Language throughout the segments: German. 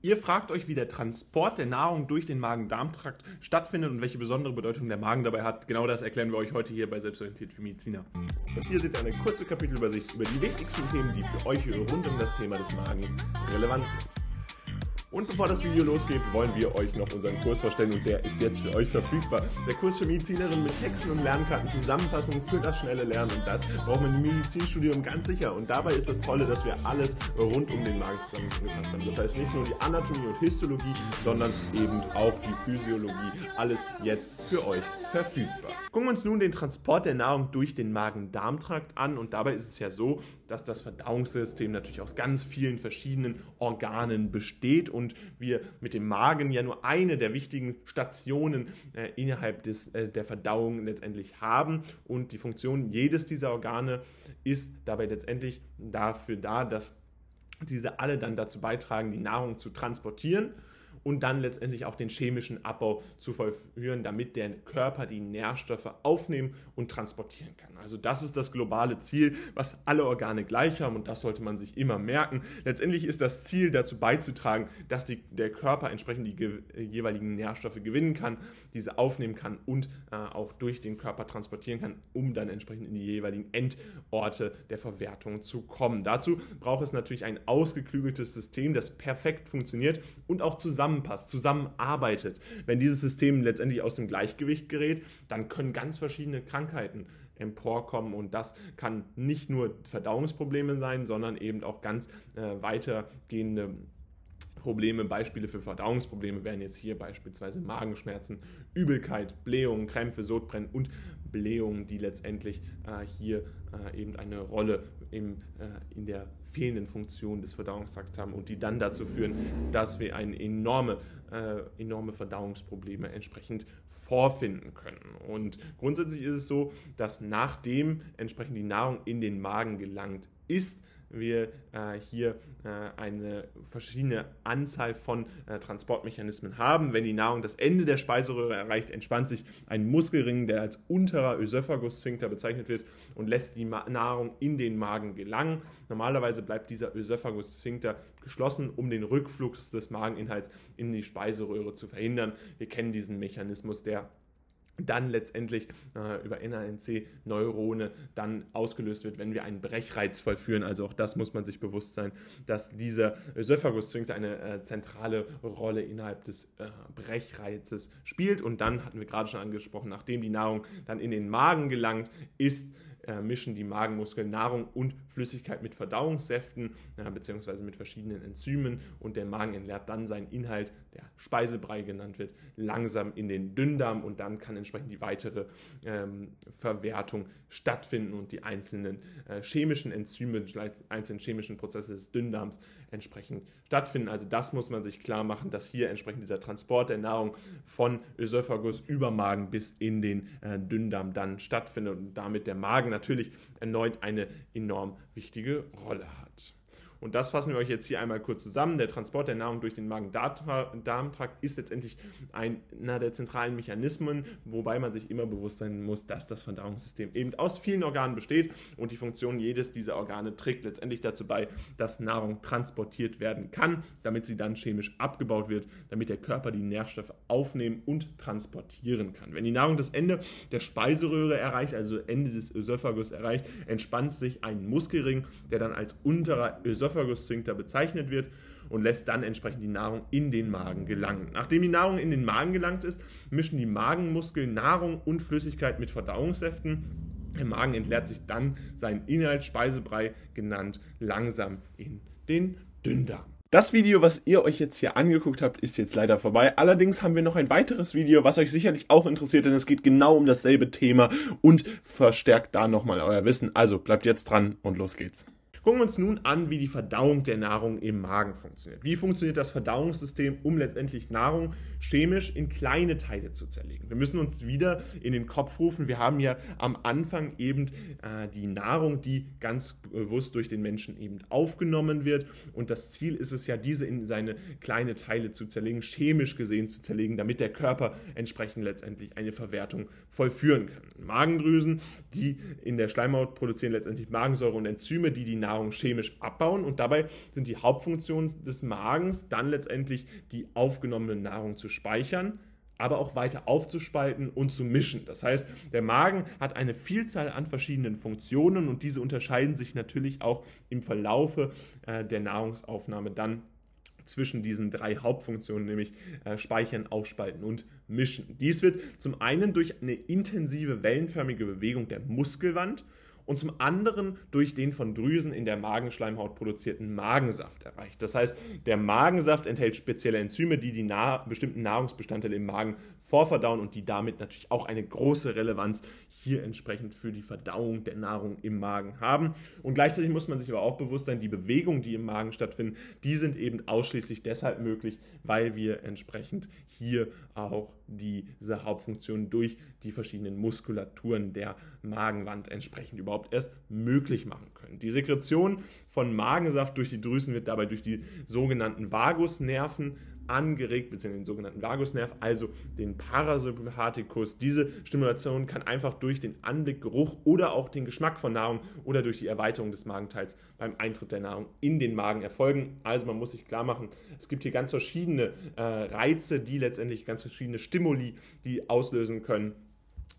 Ihr fragt euch, wie der Transport der Nahrung durch den Magen-Darm-Trakt stattfindet und welche besondere Bedeutung der Magen dabei hat. Genau das erklären wir euch heute hier bei Selbstorientiert für Mediziner. Und hier seht ihr eine kurze Kapitelübersicht über die wichtigsten Themen, die für euch rund um das Thema des Magens relevant sind. Und bevor das Video losgeht, wollen wir euch noch unseren Kurs vorstellen und der ist jetzt für euch verfügbar. Der Kurs für Medizinerinnen mit Texten und Lernkarten, Zusammenfassungen für das schnelle Lernen und das braucht man im Medizinstudium ganz sicher. Und dabei ist das Tolle, dass wir alles rund um den Magen zusammengefasst haben. Das heißt nicht nur die Anatomie und Histologie, sondern eben auch die Physiologie. Alles jetzt für euch verfügbar. Gucken wir uns nun den Transport der Nahrung durch den Magen-Darm-Trakt an und dabei ist es ja so, dass das Verdauungssystem natürlich aus ganz vielen verschiedenen Organen besteht und wir mit dem Magen ja nur eine der wichtigen Stationen äh, innerhalb des, äh, der Verdauung letztendlich haben. Und die Funktion jedes dieser Organe ist dabei letztendlich dafür da, dass diese alle dann dazu beitragen, die Nahrung zu transportieren und dann letztendlich auch den chemischen Abbau zu vollführen, damit der Körper die Nährstoffe aufnehmen und transportieren kann. Also das ist das globale Ziel, was alle Organe gleich haben und das sollte man sich immer merken. Letztendlich ist das Ziel dazu beizutragen, dass die, der Körper entsprechend die ge jeweiligen Nährstoffe gewinnen kann, diese aufnehmen kann und äh, auch durch den Körper transportieren kann, um dann entsprechend in die jeweiligen Endorte der Verwertung zu kommen. Dazu braucht es natürlich ein ausgeklügeltes System, das perfekt funktioniert und auch zusammen zusammenpasst, zusammenarbeitet. Wenn dieses System letztendlich aus dem Gleichgewicht gerät, dann können ganz verschiedene Krankheiten emporkommen und das kann nicht nur Verdauungsprobleme sein, sondern eben auch ganz äh, weitergehende Probleme, Beispiele für Verdauungsprobleme wären jetzt hier beispielsweise Magenschmerzen, Übelkeit, Blähungen, Krämpfe, Sodbrennen und Blähungen, die letztendlich äh, hier äh, eben eine Rolle im, äh, in der fehlenden Funktion des Verdauungstrakts haben und die dann dazu führen, dass wir eine enorme, äh, enorme Verdauungsprobleme entsprechend vorfinden können. Und grundsätzlich ist es so, dass nachdem entsprechend die Nahrung in den Magen gelangt ist, wir äh, hier äh, eine verschiedene Anzahl von äh, Transportmechanismen haben. Wenn die Nahrung das Ende der Speiseröhre erreicht, entspannt sich ein Muskelring, der als unterer Ösophagus-Sphinkter bezeichnet wird und lässt die Ma Nahrung in den Magen gelangen. Normalerweise bleibt dieser Ösophagus-Sphinkter geschlossen, um den Rückfluss des Mageninhalts in die Speiseröhre zu verhindern. Wir kennen diesen Mechanismus der dann letztendlich äh, über NANC-Neurone dann ausgelöst wird, wenn wir einen Brechreiz vollführen. Also auch das muss man sich bewusst sein, dass dieser Ösophagus-Sphinkter eine äh, zentrale Rolle innerhalb des äh, Brechreizes spielt. Und dann hatten wir gerade schon angesprochen, nachdem die Nahrung dann in den Magen gelangt, ist äh, mischen die Magenmuskeln Nahrung und Flüssigkeit mit Verdauungssäften äh, bzw. mit verschiedenen Enzymen und der Magen entleert dann seinen Inhalt, der Speisebrei genannt wird, langsam in den Dünndarm und dann kann entsprechend die weitere ähm, Verwertung stattfinden und die einzelnen äh, chemischen Enzyme, die einzelnen chemischen Prozesse des Dünndarms entsprechend stattfinden. Also das muss man sich klar machen, dass hier entsprechend dieser Transport der Nahrung von Ösophagus über Magen bis in den äh, Dünndarm dann stattfindet und damit der Magen natürlich erneut eine enorm wichtige Rolle hat. Und das fassen wir euch jetzt hier einmal kurz zusammen. Der Transport der Nahrung durch den Magen-Darm-Trakt ist letztendlich einer der zentralen Mechanismen, wobei man sich immer bewusst sein muss, dass das Verdauungssystem eben aus vielen Organen besteht und die Funktion jedes dieser Organe trägt letztendlich dazu bei, dass Nahrung transportiert werden kann, damit sie dann chemisch abgebaut wird, damit der Körper die Nährstoffe aufnehmen und transportieren kann. Wenn die Nahrung das Ende der Speiseröhre erreicht, also Ende des Ösophagus erreicht, entspannt sich ein Muskelring, der dann als unterer Ösophagus Ösophagus-Sphinkter bezeichnet wird und lässt dann entsprechend die Nahrung in den Magen gelangen. Nachdem die Nahrung in den Magen gelangt ist, mischen die Magenmuskeln Nahrung und Flüssigkeit mit Verdauungssäften. Der Magen entleert sich dann seinen Inhalt, Speisebrei genannt, langsam in den Dünndarm. Das Video, was ihr euch jetzt hier angeguckt habt, ist jetzt leider vorbei. Allerdings haben wir noch ein weiteres Video, was euch sicherlich auch interessiert, denn es geht genau um dasselbe Thema und verstärkt da nochmal euer Wissen. Also bleibt jetzt dran und los geht's. Gucken wir uns nun an, wie die Verdauung der Nahrung im Magen funktioniert. Wie funktioniert das Verdauungssystem, um letztendlich Nahrung chemisch in kleine Teile zu zerlegen? Wir müssen uns wieder in den Kopf rufen. Wir haben ja am Anfang eben äh, die Nahrung, die ganz bewusst durch den Menschen eben aufgenommen wird. Und das Ziel ist es ja, diese in seine kleine Teile zu zerlegen, chemisch gesehen zu zerlegen, damit der Körper entsprechend letztendlich eine Verwertung vollführen kann. Magendrüsen, die in der Schleimhaut produzieren letztendlich Magensäure und Enzyme, die die Nahrung Nahrung chemisch abbauen und dabei sind die Hauptfunktionen des Magens dann letztendlich die aufgenommene Nahrung zu speichern, aber auch weiter aufzuspalten und zu mischen. Das heißt, der Magen hat eine Vielzahl an verschiedenen Funktionen und diese unterscheiden sich natürlich auch im Verlaufe äh, der Nahrungsaufnahme dann zwischen diesen drei Hauptfunktionen, nämlich äh, Speichern, Aufspalten und Mischen. Dies wird zum einen durch eine intensive wellenförmige Bewegung der Muskelwand und zum anderen durch den von Drüsen in der Magenschleimhaut produzierten Magensaft erreicht. Das heißt, der Magensaft enthält spezielle Enzyme, die die nah bestimmten Nahrungsbestandteile im Magen vorverdauen und die damit natürlich auch eine große Relevanz hier entsprechend für die Verdauung der Nahrung im Magen haben. Und gleichzeitig muss man sich aber auch bewusst sein, die Bewegungen, die im Magen stattfinden, die sind eben ausschließlich deshalb möglich, weil wir entsprechend hier auch diese Hauptfunktion durch die verschiedenen Muskulaturen der Magenwand entsprechend überhaupt erst möglich machen können. Die Sekretion von Magensaft durch die Drüsen wird dabei durch die sogenannten Vagusnerven angeregt, beziehungsweise den sogenannten Vagusnerv, also den Parasympathikus. Diese Stimulation kann einfach durch den Anblick, Geruch oder auch den Geschmack von Nahrung oder durch die Erweiterung des Magenteils beim Eintritt der Nahrung in den Magen erfolgen. Also man muss sich klar machen, es gibt hier ganz verschiedene äh, Reize, die letztendlich ganz verschiedene Stimuli, die auslösen können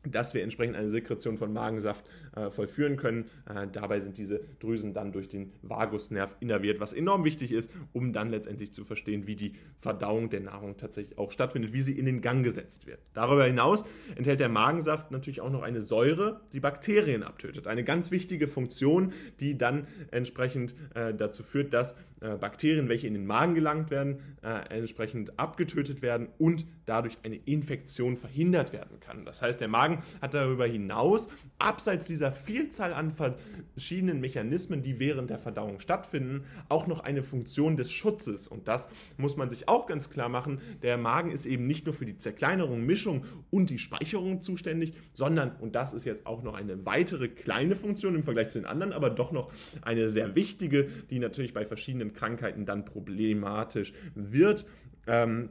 dass wir entsprechend eine Sekretion von Magensaft äh, vollführen können. Äh, dabei sind diese Drüsen dann durch den Vagusnerv innerviert, was enorm wichtig ist, um dann letztendlich zu verstehen, wie die Verdauung der Nahrung tatsächlich auch stattfindet, wie sie in den Gang gesetzt wird. Darüber hinaus enthält der Magensaft natürlich auch noch eine Säure, die Bakterien abtötet. Eine ganz wichtige Funktion, die dann entsprechend äh, dazu führt, dass äh, Bakterien, welche in den Magen gelangt werden, äh, entsprechend abgetötet werden und dadurch eine Infektion verhindert werden kann. Das heißt, der Magen hat darüber hinaus, abseits dieser Vielzahl an verschiedenen Mechanismen, die während der Verdauung stattfinden, auch noch eine Funktion des Schutzes. Und das muss man sich auch ganz klar machen. Der Magen ist eben nicht nur für die Zerkleinerung, Mischung und die Speicherung zuständig, sondern, und das ist jetzt auch noch eine weitere kleine Funktion im Vergleich zu den anderen, aber doch noch eine sehr wichtige, die natürlich bei verschiedenen Krankheiten dann problematisch wird. Ähm,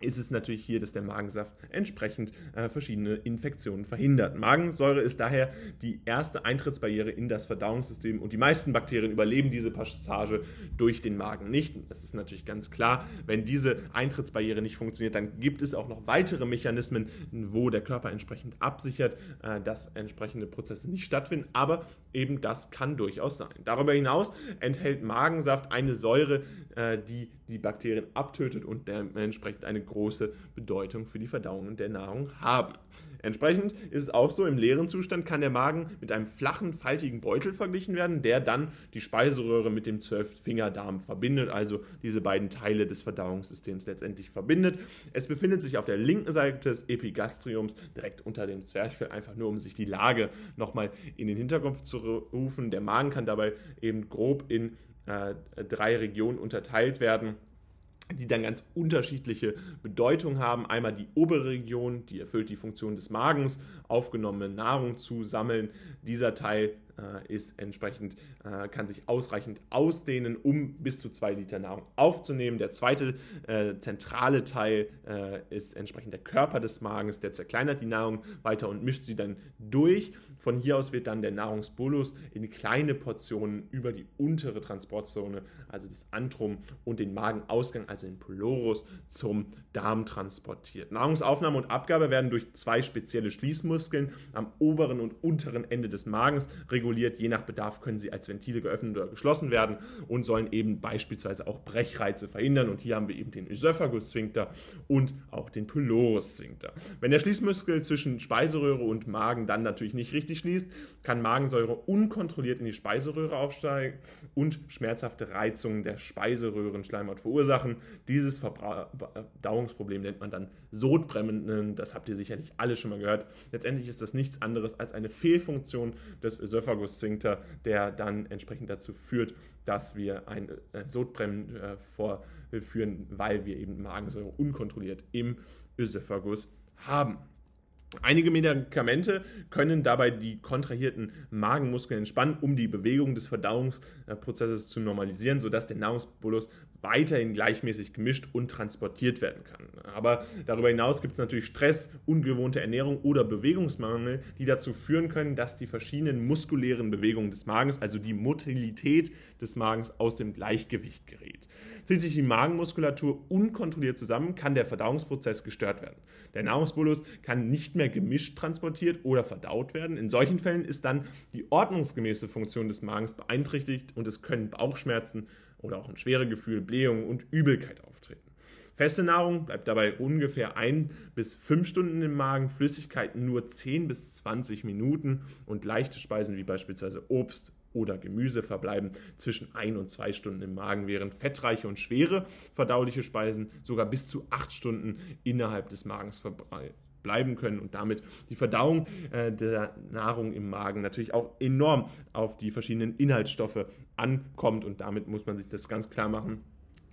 ist es natürlich hier, dass der Magensaft entsprechend äh, verschiedene Infektionen verhindert. Magensäure ist daher die erste Eintrittsbarriere in das Verdauungssystem und die meisten Bakterien überleben diese Passage durch den Magen nicht. Es ist natürlich ganz klar, wenn diese Eintrittsbarriere nicht funktioniert, dann gibt es auch noch weitere Mechanismen, wo der Körper entsprechend absichert, äh, dass entsprechende Prozesse nicht stattfinden, aber eben das kann durchaus sein. Darüber hinaus enthält Magensaft eine Säure, äh, die die Bakterien abtötet und dementsprechend eine große Bedeutung für die Verdauung der Nahrung haben. Entsprechend ist es auch so, im leeren Zustand kann der Magen mit einem flachen, faltigen Beutel verglichen werden, der dann die Speiseröhre mit dem Zwölffingerdarm verbindet, also diese beiden Teile des Verdauungssystems letztendlich verbindet. Es befindet sich auf der linken Seite des Epigastriums direkt unter dem Zwerchfell, einfach nur um sich die Lage nochmal in den Hinterkopf zu rufen. Der Magen kann dabei eben grob in äh, drei Regionen unterteilt werden die dann ganz unterschiedliche Bedeutung haben. Einmal die obere Region, die erfüllt die Funktion des Magens, aufgenommene Nahrung zu sammeln. Dieser Teil ist entsprechend, äh, kann sich ausreichend ausdehnen, um bis zu zwei Liter Nahrung aufzunehmen. Der zweite äh, zentrale Teil äh, ist entsprechend der Körper des Magens, der zerkleinert die Nahrung weiter und mischt sie dann durch. Von hier aus wird dann der Nahrungsbolus in kleine Portionen über die untere Transportzone, also das Antrum und den Magenausgang, also den Pylorus, zum Darm transportiert. Nahrungsaufnahme und Abgabe werden durch zwei spezielle Schließmuskeln am oberen und unteren Ende des Magens reguliert reguliert. Je nach Bedarf können sie als Ventile geöffnet oder geschlossen werden und sollen eben beispielsweise auch Brechreize verhindern. Und hier haben wir eben den Ösophagus-Sphinkter und auch den Pylorus-Sphinkter. Wenn der Schließmuskel zwischen Speiseröhre und Magen dann natürlich nicht richtig schließt, kann Magensäure unkontrolliert in die Speiseröhre aufsteigen und schmerzhafte Reizungen der Speiseröhrenschleimhaut verursachen. Dieses Verdauungsproblem nennt man dann Sodbremmen. Das habt ihr sicherlich alle schon mal gehört. Letztendlich ist das nichts anderes als eine Fehlfunktion des Ösophagus Esophagus-Sphinkter, der dann entsprechend dazu führt, dass wir ein äh, Sodbrennen äh, vorführen, weil wir eben Magensäure unkontrolliert im Ösophagus haben. Einige Medikamente können dabei die kontrahierten Magenmuskeln entspannen, um die Bewegung des Verdauungsprozesses zu normalisieren, sodass der Nahrungsbolus weiterhin gleichmäßig gemischt und transportiert werden kann. Aber darüber hinaus gibt es natürlich Stress, ungewohnte Ernährung oder Bewegungsmangel, die dazu führen können, dass die verschiedenen muskulären Bewegungen des Magens, also die Motilität des Magens, aus dem Gleichgewicht gerät. Zieht sich die Magenmuskulatur unkontrolliert zusammen, kann der Verdauungsprozess gestört werden. Der Nahrungsbolus kann nicht mehr gemischt transportiert oder verdaut werden. In solchen Fällen ist dann die ordnungsgemäße Funktion des Magens beeinträchtigt und es können Bauchschmerzen oder auch ein schwere Gefühl, Blähung und Übelkeit auftreten. Feste Nahrung bleibt dabei ungefähr ein bis fünf Stunden im Magen, Flüssigkeiten nur 10 bis 20 Minuten und leichte Speisen wie beispielsweise Obst oder Gemüse verbleiben zwischen ein und zwei Stunden im Magen, während fettreiche und schwere verdauliche Speisen sogar bis zu acht Stunden innerhalb des Magens bleiben können und damit die Verdauung äh, der Nahrung im Magen natürlich auch enorm auf die verschiedenen Inhaltsstoffe ankommt. Und damit muss man sich das ganz klar machen,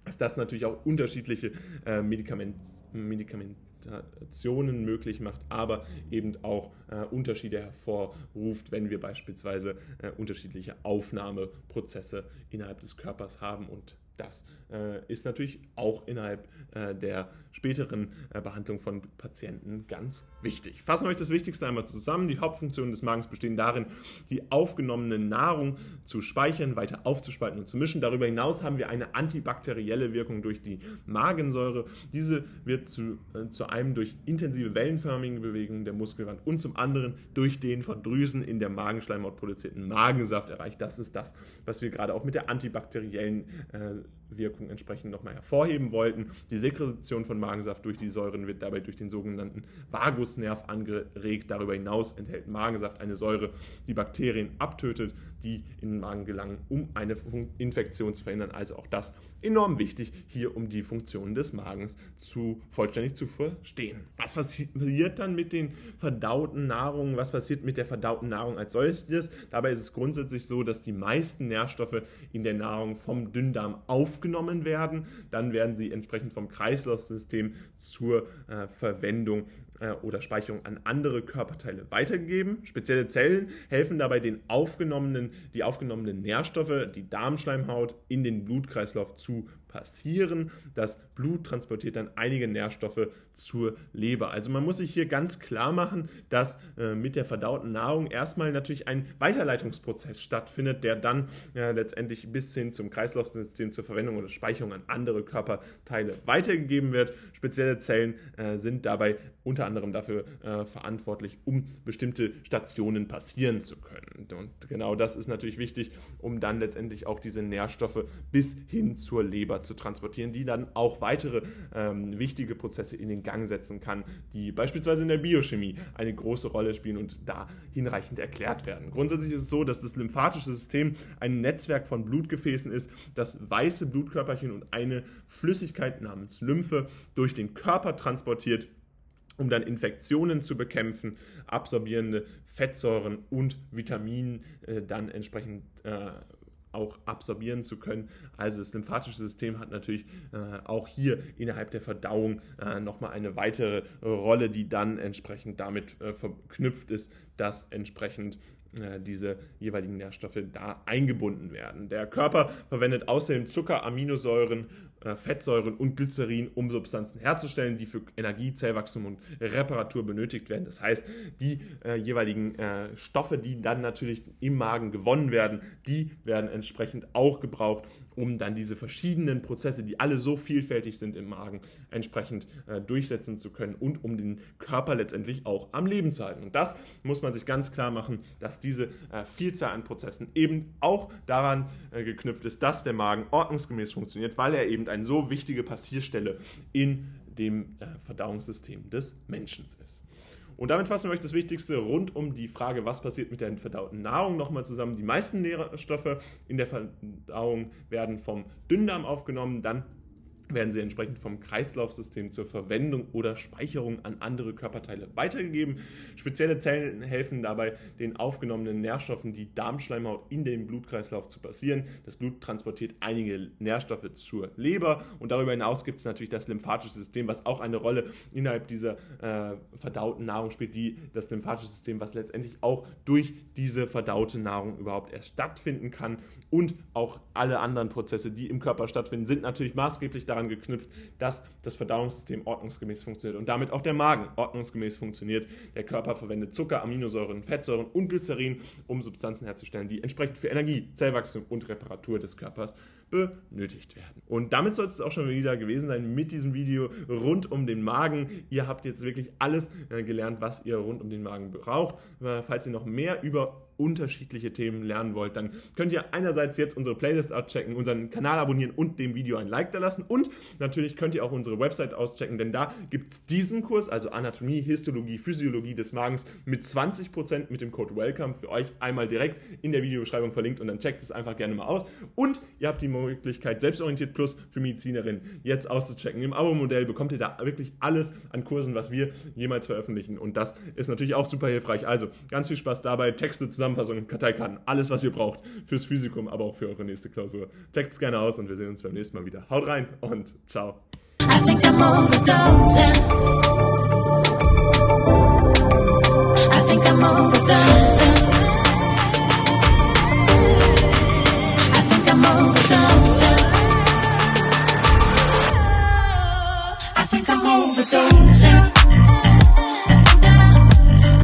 dass das natürlich auch unterschiedliche äh, Medikament, Medikamentationen möglich macht, aber eben auch äh, Unterschiede hervorruft, wenn wir beispielsweise äh, unterschiedliche Aufnahmeprozesse innerhalb des Körpers haben und das äh, ist natürlich auch innerhalb äh, der späteren äh, Behandlung von Patienten ganz wichtig. Fassen wir euch das Wichtigste einmal zusammen. Die Hauptfunktionen des Magens bestehen darin, die aufgenommene Nahrung zu speichern, weiter aufzuspalten und zu mischen. Darüber hinaus haben wir eine antibakterielle Wirkung durch die Magensäure. Diese wird zu, äh, zu einem durch intensive wellenförmige Bewegungen der Muskelwand und zum anderen durch den von Drüsen in der Magenschleimhaut produzierten Magensaft erreicht. Das ist das, was wir gerade auch mit der antibakteriellen äh, Wirkung entsprechend nochmal hervorheben wollten. Die Sekretion von Magensaft durch die Säuren wird dabei durch den sogenannten Vagusnerv angeregt. Darüber hinaus enthält Magensaft eine Säure, die Bakterien abtötet, die in den Magen gelangen, um eine Infektion zu verhindern. Also auch das enorm wichtig, hier um die Funktionen des Magens zu, vollständig zu verstehen. Was passiert dann mit den verdauten Nahrungen? Was passiert mit der verdauten Nahrung als solches? Dabei ist es grundsätzlich so, dass die meisten Nährstoffe in der Nahrung vom Dünndarm aufgenommen werden. Dann werden sie entsprechend vom Kreislaufsystem zur äh, Verwendung äh, oder Speicherung an andere Körperteile weitergegeben. Spezielle Zellen helfen dabei, den aufgenommenen, die aufgenommenen Nährstoffe, die Darmschleimhaut, in den Blutkreislauf zu passieren. Das Blut transportiert dann einige Nährstoffe zur Leber. Also man muss sich hier ganz klar machen, dass äh, mit der verdauten Nahrung erstmal natürlich ein Weiterleitungsprozess stattfindet, der dann äh, letztendlich bis hin zum Kreislaufsystem zur Verwendung oder Speicherung an andere Körperteile weitergegeben wird. Spezielle Zellen äh, sind dabei unter anderem dafür äh, verantwortlich, um bestimmte Stationen passieren zu können. Und genau das ist natürlich wichtig, um dann letztendlich auch diese Nährstoffe bis hin zur Leber zu transportieren, die dann auch weitere ähm, wichtige Prozesse in den Gang setzen kann, die beispielsweise in der Biochemie eine große Rolle spielen und da hinreichend erklärt werden. Grundsätzlich ist es so, dass das lymphatische System ein Netzwerk von Blutgefäßen ist, das weiße Blutkörperchen und eine Flüssigkeit namens Lymphe durch den Körper transportiert um dann Infektionen zu bekämpfen, absorbierende Fettsäuren und Vitamine äh, dann entsprechend äh, auch absorbieren zu können. Also das lymphatische System hat natürlich äh, auch hier innerhalb der Verdauung äh, nochmal eine weitere Rolle, die dann entsprechend damit äh, verknüpft ist, dass entsprechend äh, diese jeweiligen Nährstoffe da eingebunden werden. Der Körper verwendet außerdem Zucker, Aminosäuren, Fettsäuren und Glycerin, um Substanzen herzustellen, die für Energie, Zellwachstum und Reparatur benötigt werden. Das heißt, die äh, jeweiligen äh, Stoffe, die dann natürlich im Magen gewonnen werden, die werden entsprechend auch gebraucht, um dann diese verschiedenen Prozesse, die alle so vielfältig sind im Magen, entsprechend äh, durchsetzen zu können und um den Körper letztendlich auch am Leben zu halten. Und das muss man sich ganz klar machen, dass diese äh, Vielzahl an Prozessen eben auch daran äh, geknüpft ist, dass der Magen ordnungsgemäß funktioniert, weil er eben eine so wichtige Passierstelle in dem äh, Verdauungssystem des Menschen ist. Und damit fassen wir euch das Wichtigste rund um die Frage, was passiert mit der verdauten Nahrung, nochmal zusammen. Die meisten Nährstoffe in der Verdauung werden vom Dünndarm aufgenommen, dann werden sie entsprechend vom Kreislaufsystem zur Verwendung oder Speicherung an andere Körperteile weitergegeben. Spezielle Zellen helfen dabei, den aufgenommenen Nährstoffen die Darmschleimhaut in den Blutkreislauf zu passieren. Das Blut transportiert einige Nährstoffe zur Leber und darüber hinaus gibt es natürlich das lymphatische System, was auch eine Rolle innerhalb dieser äh, verdauten Nahrung spielt, die, das lymphatische System, was letztendlich auch durch diese verdaute Nahrung überhaupt erst stattfinden kann und auch alle anderen Prozesse, die im Körper stattfinden, sind natürlich maßgeblich daran geknüpft, dass das Verdauungssystem ordnungsgemäß funktioniert und damit auch der Magen ordnungsgemäß funktioniert. Der Körper verwendet Zucker, Aminosäuren, Fettsäuren und Glycerin, um Substanzen herzustellen, die entsprechend für Energie, Zellwachstum und Reparatur des Körpers benötigt werden. Und damit soll es auch schon wieder gewesen sein mit diesem Video rund um den Magen. Ihr habt jetzt wirklich alles äh, gelernt, was ihr rund um den Magen braucht. Äh, falls ihr noch mehr über unterschiedliche Themen lernen wollt, dann könnt ihr einerseits jetzt unsere Playlist auschecken, unseren Kanal abonnieren und dem Video ein Like da lassen. Und natürlich könnt ihr auch unsere Website auschecken, denn da gibt es diesen Kurs, also Anatomie, Histologie, Physiologie des Magens mit 20% mit dem Code WELCOME für euch einmal direkt in der Videobeschreibung verlinkt und dann checkt es einfach gerne mal aus. Und ihr habt die Möglichkeit, Selbstorientiert Plus für Medizinerinnen jetzt auszuchecken. Im Abo-Modell bekommt ihr da wirklich alles an Kursen, was wir jemals veröffentlichen. Und das ist natürlich auch super hilfreich. Also ganz viel Spaß dabei. Texte, Zusammenfassungen, Karteikarten, alles, was ihr braucht fürs Physikum, aber auch für eure nächste Klausur. Checkt es gerne aus und wir sehen uns beim nächsten Mal wieder. Haut rein und ciao. I think I'm overdosing. I think I'm overdosing.